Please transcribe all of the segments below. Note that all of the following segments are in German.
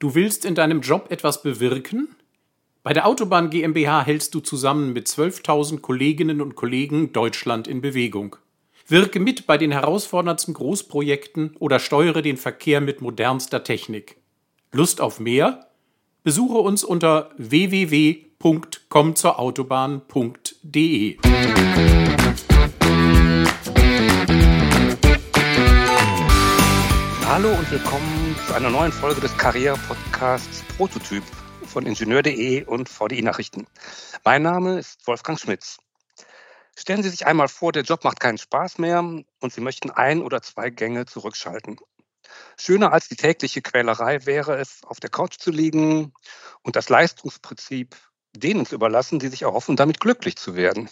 Du willst in deinem Job etwas bewirken? Bei der Autobahn GmbH hältst du zusammen mit 12.000 Kolleginnen und Kollegen Deutschland in Bewegung. Wirke mit bei den herausforderndsten Großprojekten oder steuere den Verkehr mit modernster Technik. Lust auf mehr? Besuche uns unter www.kommzurautobahn.de. Hallo und willkommen zu einer neuen Folge des Karriere-Podcasts Prototyp von Ingenieur.de und VDI Nachrichten. Mein Name ist Wolfgang Schmitz. Stellen Sie sich einmal vor, der Job macht keinen Spaß mehr und Sie möchten ein oder zwei Gänge zurückschalten. Schöner als die tägliche Quälerei wäre es, auf der Couch zu liegen und das Leistungsprinzip denen zu überlassen, die sich erhoffen, damit glücklich zu werden.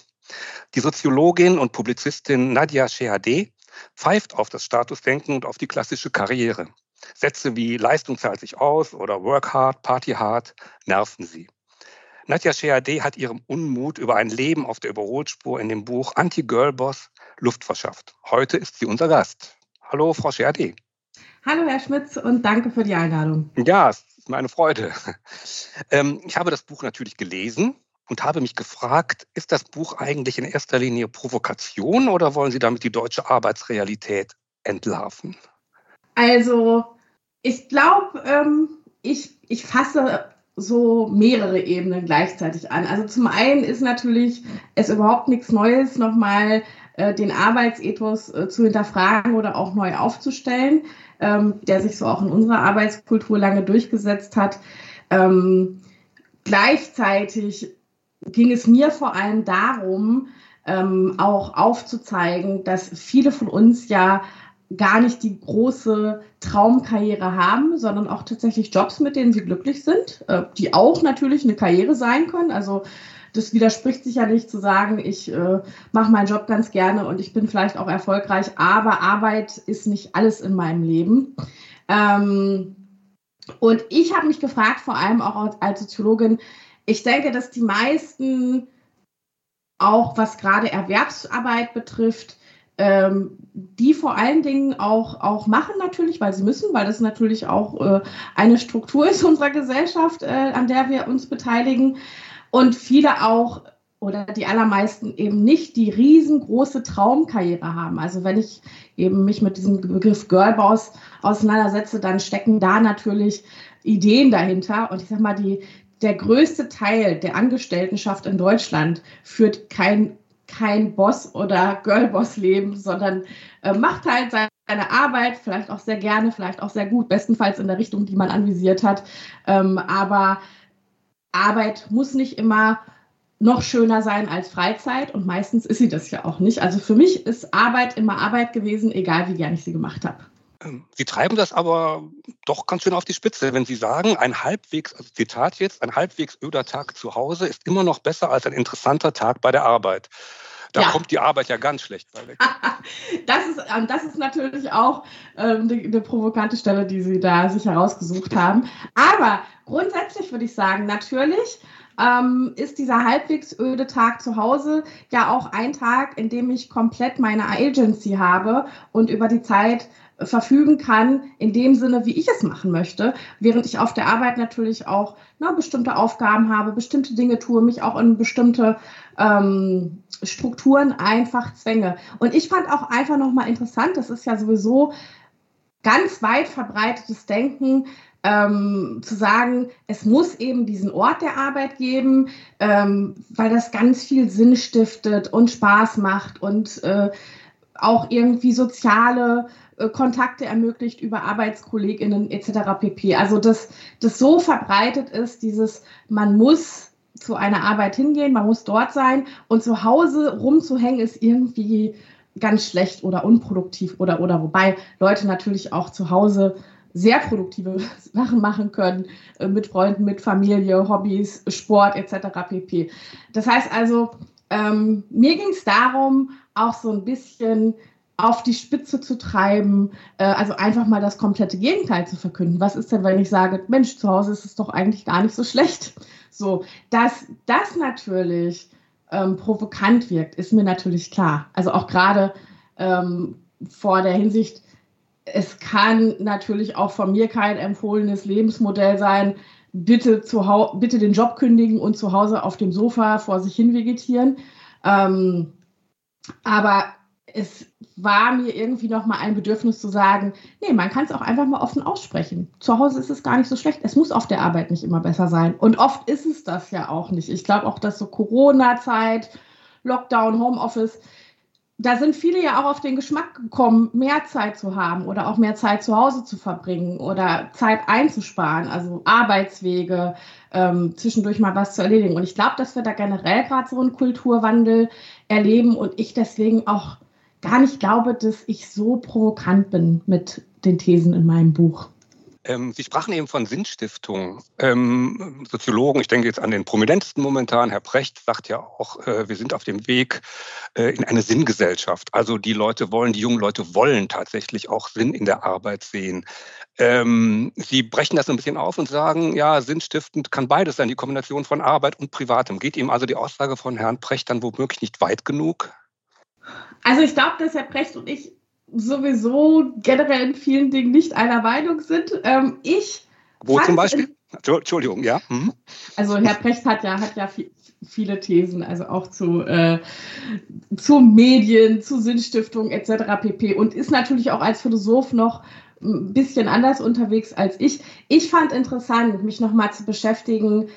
Die Soziologin und Publizistin Nadia Shehadeh pfeift auf das Statusdenken und auf die klassische Karriere. Sätze wie Leistung zahlt sich aus oder Work hard, Party hard nerven sie. Nadja Sheade hat ihrem Unmut über ein Leben auf der Überholspur in dem Buch Anti-Girl-Boss Luft verschafft. Heute ist sie unser Gast. Hallo, Frau Sheade. Hallo, Herr Schmitz, und danke für die Einladung. Ja, es ist meine Freude. Ähm, ich habe das Buch natürlich gelesen und habe mich gefragt, ist das Buch eigentlich in erster Linie Provokation oder wollen Sie damit die deutsche Arbeitsrealität entlarven? Also, ich glaube, ähm, ich, ich fasse so mehrere Ebenen gleichzeitig an. Also zum einen ist natürlich es überhaupt nichts Neues, nochmal äh, den Arbeitsethos äh, zu hinterfragen oder auch neu aufzustellen, ähm, der sich so auch in unserer Arbeitskultur lange durchgesetzt hat. Ähm, gleichzeitig ging es mir vor allem darum, ähm, auch aufzuzeigen, dass viele von uns ja gar nicht die große Traumkarriere haben, sondern auch tatsächlich Jobs, mit denen sie glücklich sind, äh, die auch natürlich eine Karriere sein können. Also das widerspricht sich ja nicht zu sagen, ich äh, mache meinen Job ganz gerne und ich bin vielleicht auch erfolgreich, aber Arbeit ist nicht alles in meinem Leben. Ähm, und ich habe mich gefragt, vor allem auch als Soziologin, ich denke, dass die meisten, auch was gerade Erwerbsarbeit betrifft, ähm, die vor allen Dingen auch, auch machen natürlich, weil sie müssen, weil das natürlich auch äh, eine Struktur ist unserer Gesellschaft, äh, an der wir uns beteiligen. Und viele auch oder die allermeisten eben nicht die riesengroße Traumkarriere haben. Also wenn ich eben mich mit diesem Begriff Girlboss auseinandersetze, dann stecken da natürlich Ideen dahinter. Und ich sag mal, die, der größte Teil der Angestelltenschaft in Deutschland führt kein, kein Boss- oder Girlboss-Leben, sondern äh, macht halt seine Arbeit, vielleicht auch sehr gerne, vielleicht auch sehr gut, bestenfalls in der Richtung, die man anvisiert hat. Ähm, aber Arbeit muss nicht immer noch schöner sein als Freizeit und meistens ist sie das ja auch nicht. Also für mich ist Arbeit immer Arbeit gewesen, egal wie gern ich sie gemacht habe. Ähm, sie treiben das aber doch ganz schön auf die Spitze, wenn Sie sagen, ein halbwegs, also Zitat jetzt, ein halbwegs öder Tag zu Hause ist immer noch besser als ein interessanter Tag bei der Arbeit. Da ja. kommt die Arbeit ja ganz schlecht bei weg. das, ist, ähm, das ist natürlich auch ähm, eine, eine provokante Stelle, die Sie da sich herausgesucht haben. Aber grundsätzlich würde ich sagen, natürlich ähm, ist dieser halbwegs öde Tag zu Hause ja auch ein Tag, in dem ich komplett meine Agency habe und über die Zeit verfügen kann, in dem Sinne, wie ich es machen möchte, während ich auf der Arbeit natürlich auch na, bestimmte Aufgaben habe, bestimmte Dinge tue, mich auch in bestimmte ähm, Strukturen einfach zwänge. Und ich fand auch einfach nochmal interessant, das ist ja sowieso ganz weit verbreitetes Denken, ähm, zu sagen, es muss eben diesen Ort der Arbeit geben, ähm, weil das ganz viel Sinn stiftet und Spaß macht und äh, auch irgendwie soziale äh, Kontakte ermöglicht über Arbeitskolleginnen etc. pp. Also dass das so verbreitet ist, dieses man muss zu einer Arbeit hingehen, man muss dort sein und zu Hause rumzuhängen ist irgendwie ganz schlecht oder unproduktiv oder oder wobei Leute natürlich auch zu Hause sehr produktive Sachen machen können äh, mit Freunden, mit Familie, Hobbys, Sport etc. pp. Das heißt also, ähm, mir ging es darum, auch so ein bisschen auf die Spitze zu treiben, äh, also einfach mal das komplette Gegenteil zu verkünden. Was ist denn, wenn ich sage, Mensch, zu Hause ist es doch eigentlich gar nicht so schlecht? So, dass das natürlich ähm, provokant wirkt, ist mir natürlich klar. Also auch gerade ähm, vor der Hinsicht, es kann natürlich auch von mir kein empfohlenes Lebensmodell sein, bitte, zu bitte den Job kündigen und zu Hause auf dem Sofa vor sich hin vegetieren. Ähm, aber es war mir irgendwie noch mal ein Bedürfnis zu sagen, nee, man kann es auch einfach mal offen aussprechen. Zu Hause ist es gar nicht so schlecht. Es muss auf der Arbeit nicht immer besser sein. Und oft ist es das ja auch nicht. Ich glaube auch, dass so Corona-Zeit, Lockdown, Homeoffice, da sind viele ja auch auf den Geschmack gekommen, mehr Zeit zu haben oder auch mehr Zeit zu Hause zu verbringen oder Zeit einzusparen, also Arbeitswege, ähm, zwischendurch mal was zu erledigen. Und ich glaube, dass wir da generell gerade so einen Kulturwandel erleben und ich deswegen auch gar nicht glaube, dass ich so provokant bin mit den Thesen in meinem Buch. Ähm, Sie sprachen eben von Sinnstiftung. Ähm, Soziologen, ich denke jetzt an den prominentesten momentan, Herr Precht sagt ja auch, äh, wir sind auf dem Weg äh, in eine Sinngesellschaft. Also die Leute wollen, die jungen Leute wollen tatsächlich auch Sinn in der Arbeit sehen. Ähm, Sie brechen das ein bisschen auf und sagen, ja, sinnstiftend kann beides sein, die Kombination von Arbeit und Privatem. Geht ihm also die Aussage von Herrn Precht dann womöglich nicht weit genug? Also ich glaube, dass Herr Precht und ich sowieso generell in vielen Dingen nicht einer Meinung sind. Ähm, ich. Wo zum Beispiel? Entschuldigung, ja. Mhm. Also Herr Precht hat ja, hat ja viel, viele Thesen, also auch zu, äh, zu Medien, zu Sinnstiftung etc. pp. Und ist natürlich auch als Philosoph noch ein bisschen anders unterwegs als ich. Ich fand interessant, mich nochmal zu beschäftigen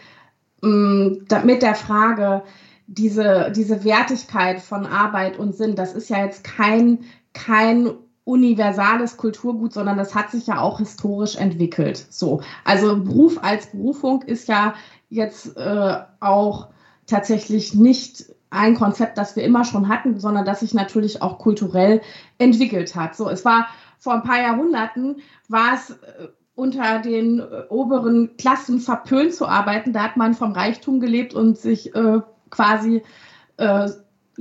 mh, mit der Frage, diese, diese Wertigkeit von Arbeit und Sinn, das ist ja jetzt kein kein universales Kulturgut, sondern das hat sich ja auch historisch entwickelt. So, also Beruf als Berufung ist ja jetzt äh, auch tatsächlich nicht ein Konzept, das wir immer schon hatten, sondern das sich natürlich auch kulturell entwickelt hat. So, es war vor ein paar Jahrhunderten war es äh, unter den äh, oberen Klassen verpönt zu arbeiten. Da hat man vom Reichtum gelebt und sich äh, quasi äh,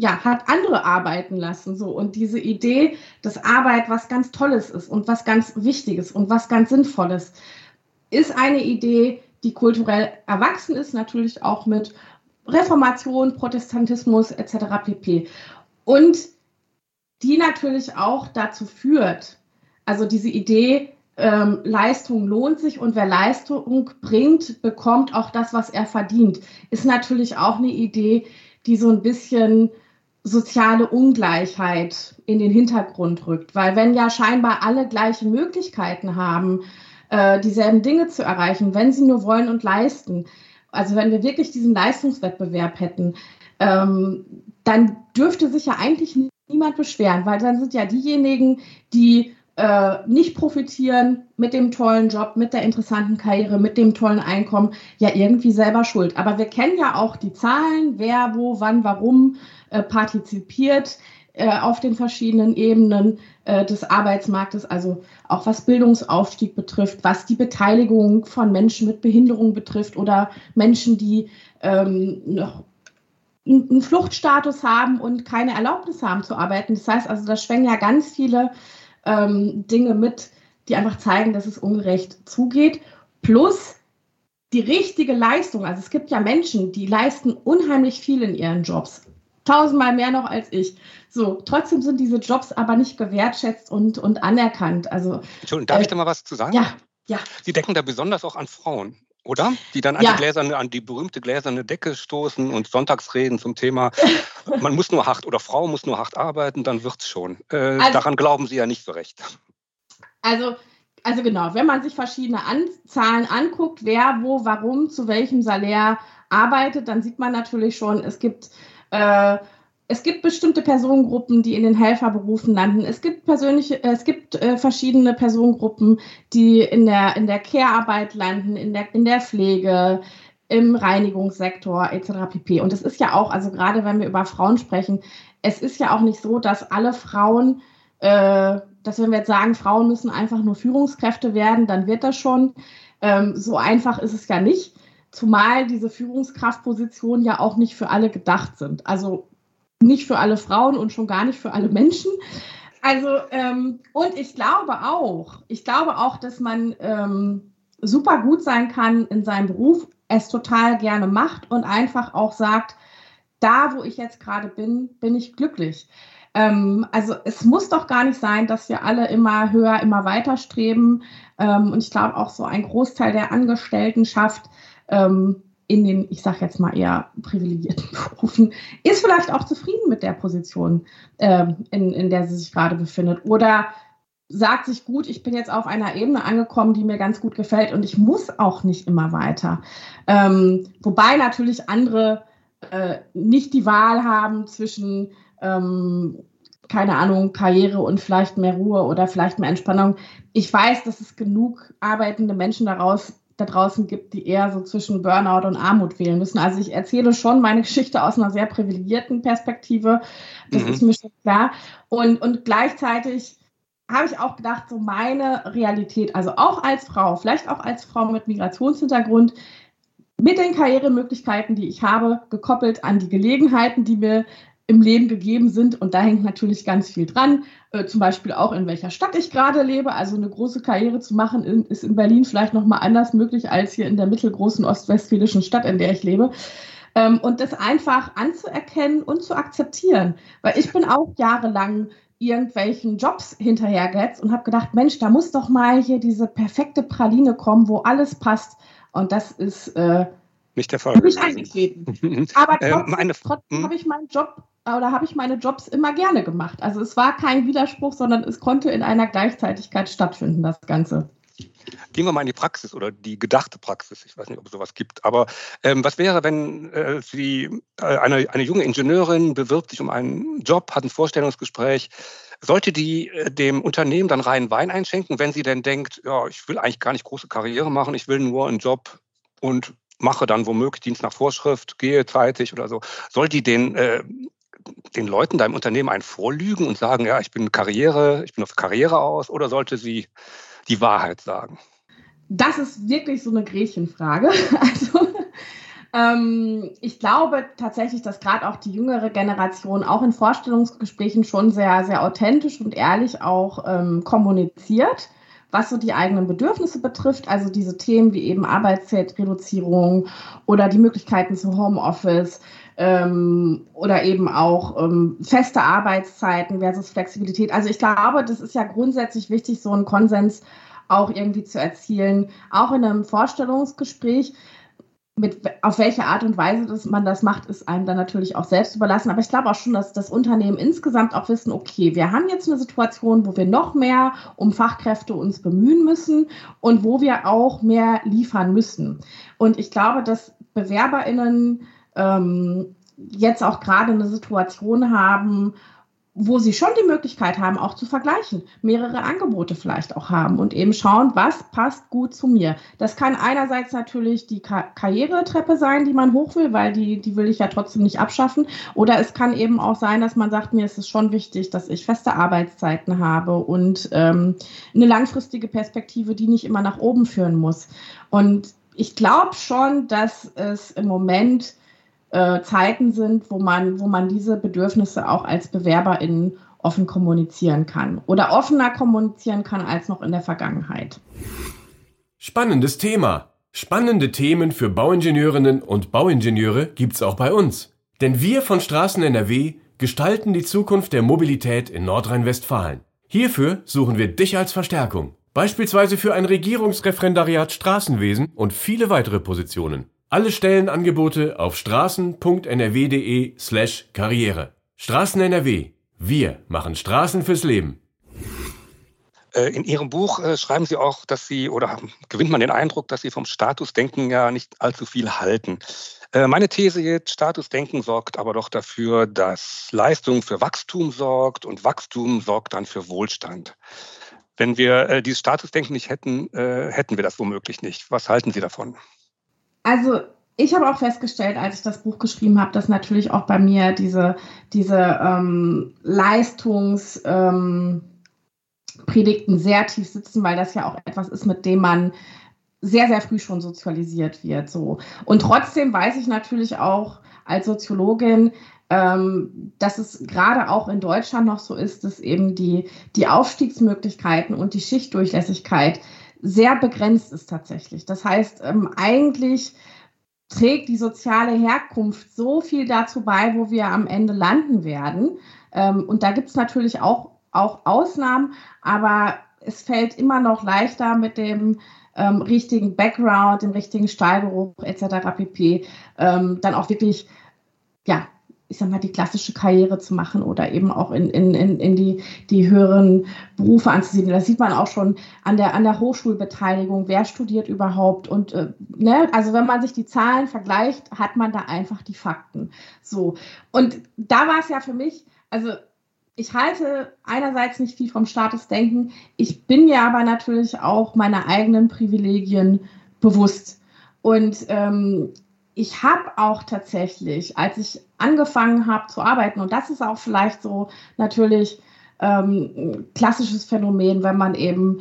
ja, hat andere arbeiten lassen. So. Und diese Idee, dass Arbeit was ganz Tolles ist und was ganz Wichtiges und was ganz Sinnvolles, ist eine Idee, die kulturell erwachsen ist, natürlich auch mit Reformation, Protestantismus etc. pp. Und die natürlich auch dazu führt, also diese Idee, ähm, Leistung lohnt sich und wer Leistung bringt, bekommt auch das, was er verdient, ist natürlich auch eine Idee, die so ein bisschen soziale Ungleichheit in den Hintergrund rückt. Weil wenn ja scheinbar alle gleiche Möglichkeiten haben, äh, dieselben Dinge zu erreichen, wenn sie nur wollen und leisten, also wenn wir wirklich diesen Leistungswettbewerb hätten, ähm, dann dürfte sich ja eigentlich niemand beschweren, weil dann sind ja diejenigen, die äh, nicht profitieren mit dem tollen Job, mit der interessanten Karriere, mit dem tollen Einkommen, ja irgendwie selber schuld. Aber wir kennen ja auch die Zahlen, wer, wo, wann, warum äh, partizipiert äh, auf den verschiedenen Ebenen äh, des Arbeitsmarktes, also auch was Bildungsaufstieg betrifft, was die Beteiligung von Menschen mit Behinderung betrifft oder Menschen, die ähm, noch einen Fluchtstatus haben und keine Erlaubnis haben zu arbeiten. Das heißt also, da schwingen ja ganz viele ähm, Dinge mit, die einfach zeigen, dass es ungerecht zugeht. Plus die richtige Leistung. Also es gibt ja Menschen, die leisten unheimlich viel in ihren Jobs. Tausendmal mehr noch als ich. So, trotzdem sind diese Jobs aber nicht gewertschätzt und, und anerkannt. Also, Entschuldigung, darf äh, ich da mal was zu sagen? Ja, ja. Sie denken da besonders auch an Frauen oder? Die dann an, ja. die gläserne, an die berühmte gläserne Decke stoßen und Sonntagsreden zum Thema, man muss nur hart oder Frau muss nur hart arbeiten, dann wird's schon. Äh, also, daran glauben Sie ja nicht so recht. Also, also genau, wenn man sich verschiedene an Zahlen anguckt, wer, wo, warum, zu welchem Salär arbeitet, dann sieht man natürlich schon, es gibt äh, es gibt bestimmte Personengruppen, die in den Helferberufen landen. Es gibt persönliche, äh, es gibt äh, verschiedene Personengruppen, die in der, in der Care-Arbeit landen, in der, in der Pflege, im Reinigungssektor etc. pp. Und es ist ja auch, also gerade wenn wir über Frauen sprechen, es ist ja auch nicht so, dass alle Frauen, äh, dass wenn wir jetzt sagen, Frauen müssen einfach nur Führungskräfte werden, dann wird das schon. Ähm, so einfach ist es ja nicht. Zumal diese Führungskraftpositionen ja auch nicht für alle gedacht sind. Also nicht für alle Frauen und schon gar nicht für alle Menschen. Also, ähm, und ich glaube auch, ich glaube auch, dass man ähm, super gut sein kann in seinem Beruf, es total gerne macht und einfach auch sagt, da, wo ich jetzt gerade bin, bin ich glücklich. Ähm, also es muss doch gar nicht sein, dass wir alle immer höher, immer weiter streben. Ähm, und ich glaube auch so ein Großteil der Angestelltenschaft ähm, in den, ich sage jetzt mal eher privilegierten Berufen, ist vielleicht auch zufrieden mit der Position, ähm, in, in der sie sich gerade befindet. Oder sagt sich gut, ich bin jetzt auf einer Ebene angekommen, die mir ganz gut gefällt und ich muss auch nicht immer weiter. Ähm, wobei natürlich andere äh, nicht die Wahl haben zwischen, ähm, keine Ahnung, Karriere und vielleicht mehr Ruhe oder vielleicht mehr Entspannung. Ich weiß, dass es genug arbeitende Menschen daraus da draußen gibt, die eher so zwischen Burnout und Armut wählen müssen. Also ich erzähle schon meine Geschichte aus einer sehr privilegierten Perspektive. Das mhm. ist mir schon klar. Und, und gleichzeitig habe ich auch gedacht, so meine Realität, also auch als Frau, vielleicht auch als Frau mit Migrationshintergrund, mit den Karrieremöglichkeiten, die ich habe, gekoppelt an die Gelegenheiten, die mir im Leben gegeben sind. Und da hängt natürlich ganz viel dran. Äh, zum Beispiel auch in welcher Stadt ich gerade lebe. Also eine große Karriere zu machen, in, ist in Berlin vielleicht nochmal anders möglich als hier in der mittelgroßen ostwestfälischen Stadt, in der ich lebe. Ähm, und das einfach anzuerkennen und zu akzeptieren. Weil ich bin auch jahrelang irgendwelchen Jobs hinterhergehetzt und habe gedacht, Mensch, da muss doch mal hier diese perfekte Praline kommen, wo alles passt. Und das ist äh, nicht der Fall. Nicht eingetreten. Aber trotzdem, äh, trotzdem hm? habe ich meinen Job oder habe ich meine Jobs immer gerne gemacht. Also es war kein Widerspruch, sondern es konnte in einer Gleichzeitigkeit stattfinden, das Ganze. Gehen wir mal in die Praxis oder die gedachte Praxis. Ich weiß nicht, ob es sowas gibt. Aber ähm, was wäre, wenn äh, Sie, äh, eine, eine junge Ingenieurin bewirbt sich um einen Job, hat ein Vorstellungsgespräch. Sollte die äh, dem Unternehmen dann reinen Wein einschenken, wenn sie denn denkt, ja, ich will eigentlich gar nicht große Karriere machen, ich will nur einen Job und mache dann womöglich Dienst nach Vorschrift, gehe zeitig oder so. Soll die den, äh, den Leuten da im Unternehmen einen vorlügen und sagen, ja, ich bin Karriere, ich bin auf Karriere aus, oder sollte sie die Wahrheit sagen? Das ist wirklich so eine Gretchenfrage. Also ähm, ich glaube tatsächlich, dass gerade auch die jüngere Generation auch in Vorstellungsgesprächen schon sehr, sehr authentisch und ehrlich auch ähm, kommuniziert, was so die eigenen Bedürfnisse betrifft. Also diese Themen wie eben Arbeitszeitreduzierung oder die Möglichkeiten zu Homeoffice ähm, oder eben auch ähm, feste Arbeitszeiten versus Flexibilität. Also ich glaube, das ist ja grundsätzlich wichtig, so einen Konsens auch irgendwie zu erzielen, auch in einem Vorstellungsgespräch. Mit, auf welche Art und Weise das, man das macht, ist einem dann natürlich auch selbst überlassen. Aber ich glaube auch schon, dass das Unternehmen insgesamt auch wissen, okay, wir haben jetzt eine Situation, wo wir noch mehr um Fachkräfte uns bemühen müssen und wo wir auch mehr liefern müssen. Und ich glaube, dass BewerberInnen ähm, jetzt auch gerade eine Situation haben, wo sie schon die Möglichkeit haben, auch zu vergleichen, mehrere Angebote vielleicht auch haben und eben schauen, was passt gut zu mir. Das kann einerseits natürlich die Ka Karrieretreppe sein, die man hoch will, weil die, die will ich ja trotzdem nicht abschaffen. Oder es kann eben auch sein, dass man sagt, mir ist es schon wichtig, dass ich feste Arbeitszeiten habe und ähm, eine langfristige Perspektive, die nicht immer nach oben führen muss. Und ich glaube schon, dass es im Moment äh, Zeiten sind, wo man, wo man diese Bedürfnisse auch als BewerberInnen offen kommunizieren kann oder offener kommunizieren kann als noch in der Vergangenheit. Spannendes Thema. Spannende Themen für Bauingenieurinnen und Bauingenieure gibt's auch bei uns. Denn wir von Straßen NRW gestalten die Zukunft der Mobilität in Nordrhein-Westfalen. Hierfür suchen wir dich als Verstärkung. Beispielsweise für ein Regierungsreferendariat Straßenwesen und viele weitere Positionen. Alle Stellenangebote auf straßen.nrw.de slash Karriere. Straßen NRW. Wir machen Straßen fürs Leben. Äh, in Ihrem Buch äh, schreiben Sie auch, dass Sie, oder gewinnt man den Eindruck, dass Sie vom Statusdenken ja nicht allzu viel halten. Äh, meine These jetzt, Statusdenken sorgt aber doch dafür, dass Leistung für Wachstum sorgt und Wachstum sorgt dann für Wohlstand. Wenn wir dieses Statusdenken nicht hätten, hätten wir das womöglich nicht. Was halten Sie davon? Also ich habe auch festgestellt, als ich das Buch geschrieben habe, dass natürlich auch bei mir diese, diese ähm, Leistungspredigten ähm, sehr tief sitzen, weil das ja auch etwas ist, mit dem man sehr, sehr früh schon sozialisiert wird. So. Und trotzdem weiß ich natürlich auch als Soziologin, ähm, dass es gerade auch in Deutschland noch so ist, dass eben die, die Aufstiegsmöglichkeiten und die Schichtdurchlässigkeit sehr begrenzt ist tatsächlich. Das heißt, ähm, eigentlich trägt die soziale Herkunft so viel dazu bei, wo wir am Ende landen werden, Ähm, und da gibt es natürlich auch, auch Ausnahmen, aber es fällt immer noch leichter mit dem ähm, richtigen Background, dem richtigen Stahlgeruch etc. pp. Ähm, dann auch wirklich, ja, ich sag mal, die klassische Karriere zu machen oder eben auch in, in, in, in die, die höheren Berufe anzusiedeln. Das sieht man auch schon an der, an der Hochschulbeteiligung. Wer studiert überhaupt? Und äh, ne, also wenn man sich die Zahlen vergleicht, hat man da einfach die Fakten. So. Und da war es ja für mich, also ich halte einerseits nicht viel vom Statusdenken. Ich bin mir aber natürlich auch meiner eigenen Privilegien bewusst. Und ähm, ich habe auch tatsächlich, als ich angefangen habe zu arbeiten, und das ist auch vielleicht so natürlich ähm, ein klassisches Phänomen, wenn man eben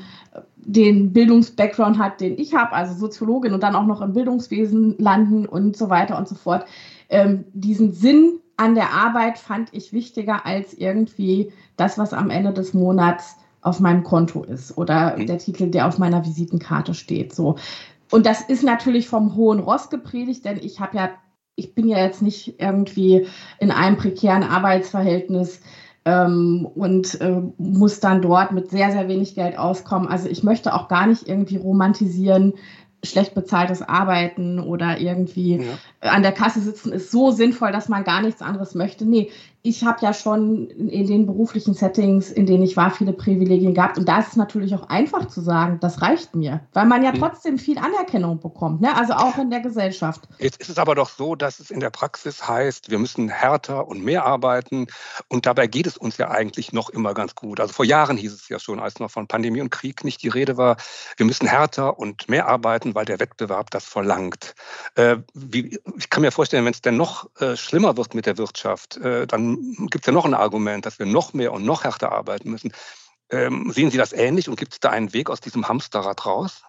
den Bildungsbackground hat, den ich habe, also Soziologin und dann auch noch im Bildungswesen landen und so weiter und so fort. Ähm, diesen Sinn an der Arbeit fand ich wichtiger als irgendwie das, was am Ende des Monats auf meinem Konto ist oder mhm. der Titel, der auf meiner Visitenkarte steht. So. Und das ist natürlich vom hohen Ross gepredigt, denn ich habe ja, ich bin ja jetzt nicht irgendwie in einem prekären Arbeitsverhältnis ähm, und äh, muss dann dort mit sehr, sehr wenig Geld auskommen. Also ich möchte auch gar nicht irgendwie romantisieren, schlecht bezahltes Arbeiten oder irgendwie ja. an der Kasse sitzen ist so sinnvoll, dass man gar nichts anderes möchte. Nee, ich habe ja schon in den beruflichen Settings, in denen ich war, viele Privilegien gehabt. Und da ist es natürlich auch einfach zu sagen, das reicht mir, weil man ja mhm. trotzdem viel Anerkennung bekommt, ne? also auch in der Gesellschaft. Jetzt ist es aber doch so, dass es in der Praxis heißt, wir müssen härter und mehr arbeiten. Und dabei geht es uns ja eigentlich noch immer ganz gut. Also vor Jahren hieß es ja schon, als noch von Pandemie und Krieg nicht die Rede war, wir müssen härter und mehr arbeiten, weil der Wettbewerb das verlangt. Äh, ich kann mir vorstellen, wenn es denn noch äh, schlimmer wird mit der Wirtschaft, äh, dann gibt es ja noch ein Argument, dass wir noch mehr und noch härter arbeiten müssen. Ähm, sehen Sie das ähnlich und gibt es da einen Weg aus diesem Hamsterrad raus?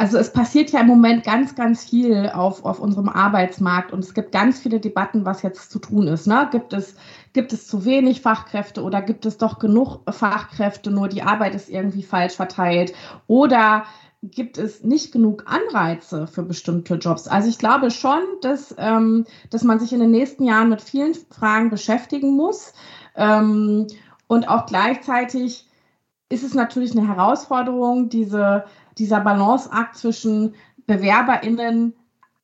Also es passiert ja im Moment ganz, ganz viel auf, auf unserem Arbeitsmarkt und es gibt ganz viele Debatten, was jetzt zu tun ist. Ne? Gibt, es, gibt es zu wenig Fachkräfte oder gibt es doch genug Fachkräfte, nur die Arbeit ist irgendwie falsch verteilt? Oder gibt es nicht genug Anreize für bestimmte Jobs. Also ich glaube schon, dass, ähm, dass man sich in den nächsten Jahren mit vielen Fragen beschäftigen muss. Ähm, und auch gleichzeitig ist es natürlich eine Herausforderung, diese, dieser Balanceakt zwischen BewerberInnen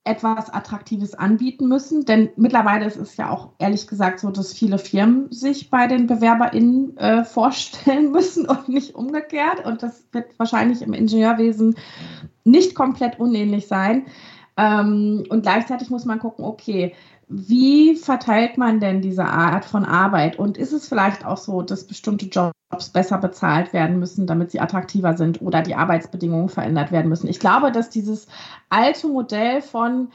etwas Attraktives anbieten müssen. Denn mittlerweile ist es ja auch ehrlich gesagt so, dass viele Firmen sich bei den BewerberInnen äh, vorstellen müssen und nicht umgekehrt. Und das wird wahrscheinlich im Ingenieurwesen nicht komplett unähnlich sein. Ähm, und gleichzeitig muss man gucken, okay, wie verteilt man denn diese Art von Arbeit? Und ist es vielleicht auch so, dass bestimmte Jobs besser bezahlt werden müssen, damit sie attraktiver sind oder die Arbeitsbedingungen verändert werden müssen? Ich glaube, dass dieses alte Modell von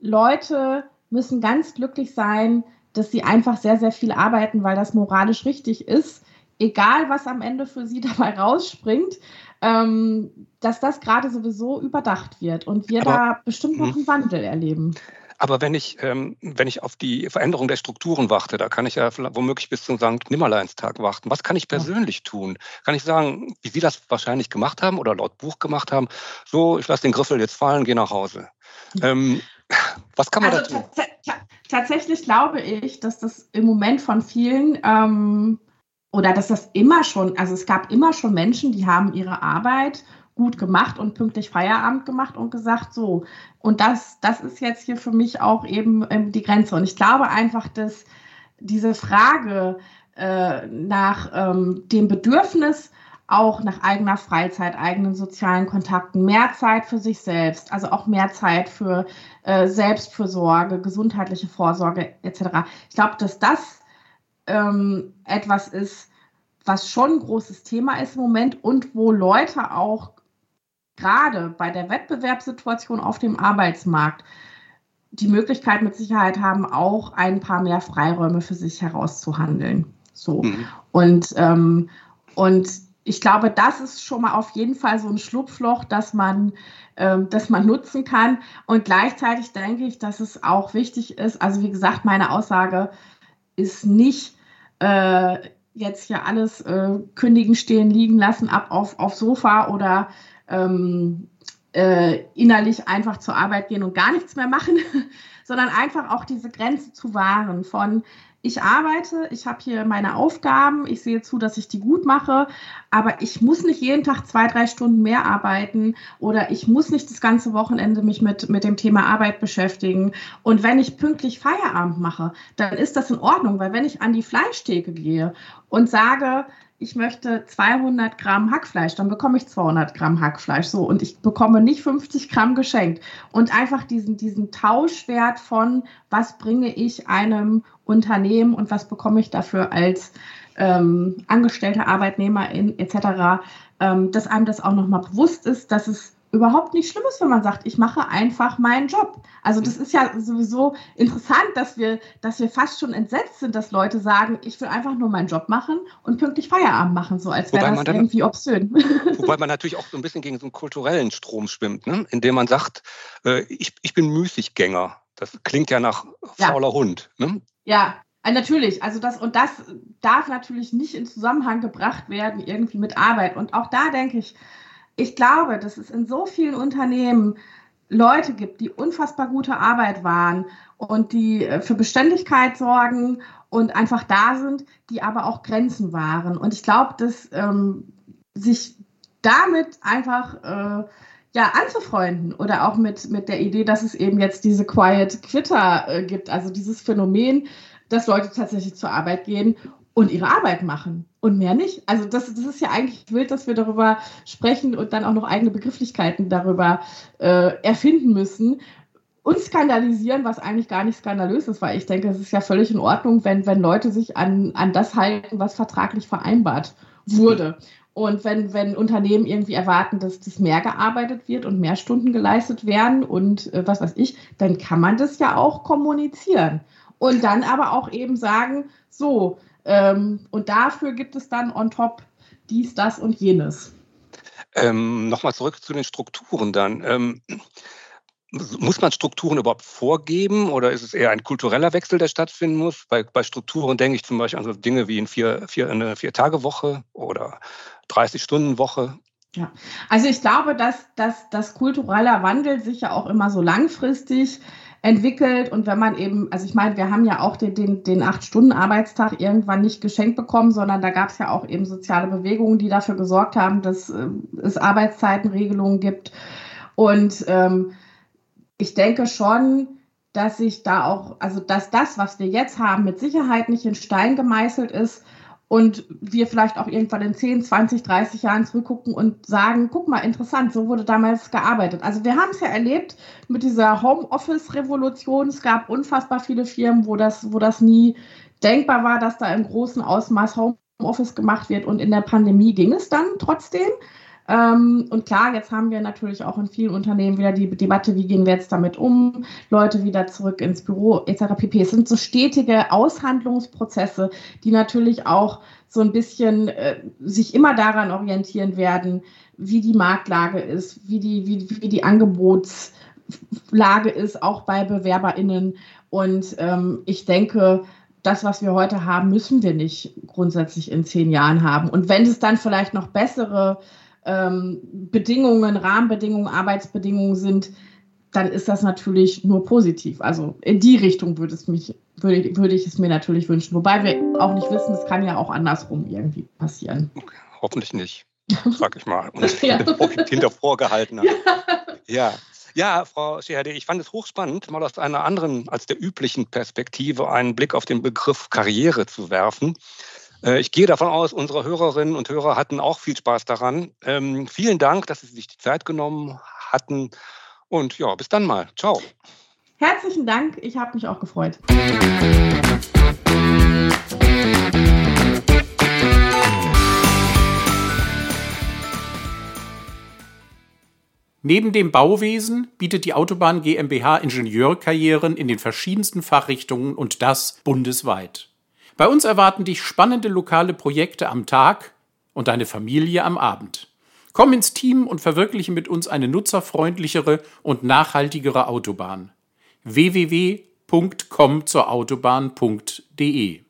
Leute müssen ganz glücklich sein, dass sie einfach sehr, sehr viel arbeiten, weil das moralisch richtig ist, egal was am Ende für sie dabei rausspringt, ähm, dass das gerade sowieso überdacht wird und wir Aber, da bestimmt noch hm. einen Wandel erleben. Aber wenn ich, ähm, wenn ich auf die Veränderung der Strukturen warte, da kann ich ja womöglich bis zum St. Nimmerleinstag warten. Was kann ich persönlich tun? Kann ich sagen, wie Sie das wahrscheinlich gemacht haben oder laut Buch gemacht haben? So, ich lasse den Griffel jetzt fallen, gehe nach Hause. Ähm, was kann man also da tun? Tatsächlich glaube ich, dass das im Moment von vielen ähm, oder dass das immer schon, also es gab immer schon Menschen, die haben ihre Arbeit gut gemacht und pünktlich Feierabend gemacht und gesagt, so, und das, das ist jetzt hier für mich auch eben ähm, die Grenze. Und ich glaube einfach, dass diese Frage äh, nach ähm, dem Bedürfnis, auch nach eigener Freizeit, eigenen sozialen Kontakten, mehr Zeit für sich selbst, also auch mehr Zeit für äh, Selbstfürsorge, gesundheitliche Vorsorge etc. Ich glaube, dass das ähm, etwas ist, was schon ein großes Thema ist im Moment und wo Leute auch gerade bei der Wettbewerbssituation auf dem Arbeitsmarkt die Möglichkeit mit Sicherheit haben, auch ein paar mehr Freiräume für sich herauszuhandeln. So. Mhm. Und, ähm, und ich glaube, das ist schon mal auf jeden Fall so ein Schlupfloch, das man, ähm, das man nutzen kann. Und gleichzeitig denke ich, dass es auch wichtig ist. Also wie gesagt, meine Aussage ist nicht äh, jetzt hier alles äh, kündigen, stehen, liegen lassen, ab auf, auf Sofa oder ähm, äh, innerlich einfach zur Arbeit gehen und gar nichts mehr machen, sondern einfach auch diese Grenze zu wahren von ich arbeite, ich habe hier meine Aufgaben, ich sehe zu, dass ich die gut mache, aber ich muss nicht jeden Tag zwei, drei Stunden mehr arbeiten oder ich muss nicht das ganze Wochenende mich mit, mit dem Thema Arbeit beschäftigen. Und wenn ich pünktlich Feierabend mache, dann ist das in Ordnung, weil wenn ich an die Fleischtheke gehe und sage, ich möchte 200 Gramm Hackfleisch, dann bekomme ich 200 Gramm Hackfleisch. So, und ich bekomme nicht 50 Gramm geschenkt. Und einfach diesen, diesen Tauschwert von, was bringe ich einem Unternehmen und was bekomme ich dafür als ähm, angestellter Arbeitnehmer in, etc., ähm, dass einem das auch nochmal bewusst ist, dass es überhaupt nicht schlimm ist, wenn man sagt, ich mache einfach meinen Job. Also das ist ja sowieso interessant, dass wir, dass wir fast schon entsetzt sind, dass Leute sagen, ich will einfach nur meinen Job machen und pünktlich Feierabend machen, so als wäre das dann, irgendwie obszön. Wobei man natürlich auch so ein bisschen gegen so einen kulturellen Strom schwimmt, ne? indem man sagt, äh, ich, ich bin Müßiggänger. Das klingt ja nach fauler ja. Hund. Ne? Ja, äh, Natürlich, also das und das darf natürlich nicht in Zusammenhang gebracht werden irgendwie mit Arbeit. Und auch da denke ich, ich glaube, dass es in so vielen Unternehmen Leute gibt, die unfassbar gute Arbeit waren und die äh, für Beständigkeit sorgen und einfach da sind, die aber auch Grenzen waren. Und ich glaube, dass ähm, sich damit einfach äh, ja, anzufreunden oder auch mit, mit der Idee, dass es eben jetzt diese Quiet Quitter äh, gibt, also dieses Phänomen, dass Leute tatsächlich zur Arbeit gehen und ihre Arbeit machen und mehr nicht. Also das, das ist ja eigentlich wild, dass wir darüber sprechen und dann auch noch eigene Begrifflichkeiten darüber äh, erfinden müssen und skandalisieren, was eigentlich gar nicht skandalös ist, weil ich denke, es ist ja völlig in Ordnung, wenn, wenn Leute sich an, an das halten, was vertraglich vereinbart wurde. Und wenn, wenn Unternehmen irgendwie erwarten, dass das mehr gearbeitet wird und mehr Stunden geleistet werden und äh, was weiß ich, dann kann man das ja auch kommunizieren. Und dann aber auch eben sagen, so, ähm, und dafür gibt es dann on top dies, das und jenes. Ähm, Nochmal zurück zu den Strukturen dann. Ähm, muss man Strukturen überhaupt vorgeben oder ist es eher ein kultureller Wechsel, der stattfinden muss? Bei, bei Strukturen denke ich zum Beispiel an so Dinge wie in vier, vier, eine Vier-Tage-Woche oder 30-Stunden-Woche. Ja, also ich glaube, dass, dass das kultureller Wandel sich ja auch immer so langfristig entwickelt. Und wenn man eben, also ich meine, wir haben ja auch den, den, den Acht-Stunden-Arbeitstag irgendwann nicht geschenkt bekommen, sondern da gab es ja auch eben soziale Bewegungen, die dafür gesorgt haben, dass äh, es Arbeitszeitenregelungen gibt. Und ähm, ich denke schon, dass sich da auch, also dass das, was wir jetzt haben, mit Sicherheit nicht in Stein gemeißelt ist, und wir vielleicht auch irgendwann in 10, 20, 30 Jahren zurückgucken und sagen, guck mal, interessant, so wurde damals gearbeitet. Also wir haben es ja erlebt mit dieser Homeoffice-Revolution. Es gab unfassbar viele Firmen, wo das, wo das nie denkbar war, dass da im großen Ausmaß Homeoffice gemacht wird. Und in der Pandemie ging es dann trotzdem. Ähm, und klar, jetzt haben wir natürlich auch in vielen Unternehmen wieder die Debatte, wie gehen wir jetzt damit um, Leute wieder zurück ins Büro etc. pp. Es sind so stetige Aushandlungsprozesse, die natürlich auch so ein bisschen äh, sich immer daran orientieren werden, wie die Marktlage ist, wie die, wie, wie die Angebotslage ist, auch bei BewerberInnen. Und ähm, ich denke, das, was wir heute haben, müssen wir nicht grundsätzlich in zehn Jahren haben. Und wenn es dann vielleicht noch bessere ähm, Bedingungen, Rahmenbedingungen, Arbeitsbedingungen sind, dann ist das natürlich nur positiv. Also in die Richtung würde, es mich, würde, würde ich es mir natürlich wünschen. Wobei wir auch nicht wissen, es kann ja auch andersrum irgendwie passieren. Hoffentlich nicht, sag ich mal. Und ja. hinter vorgehaltener. Ja. ja. Ja, Frau Scheherde, ich fand es hochspannend, mal aus einer anderen als der üblichen Perspektive einen Blick auf den Begriff Karriere zu werfen. Äh, ich gehe davon aus, unsere Hörerinnen und Hörer hatten auch viel Spaß daran. Ähm, vielen Dank, dass Sie sich die Zeit genommen hatten. Und ja, bis dann mal. Ciao. Herzlichen Dank. Ich habe mich auch gefreut. Neben dem Bauwesen bietet die Autobahn GmbH Ingenieurkarrieren in den verschiedensten Fachrichtungen und das bundesweit. Bei uns erwarten dich spannende lokale Projekte am Tag und deine Familie am Abend. Komm ins Team und verwirkliche mit uns eine nutzerfreundlichere und nachhaltigere Autobahn. www.comzurautobahn.de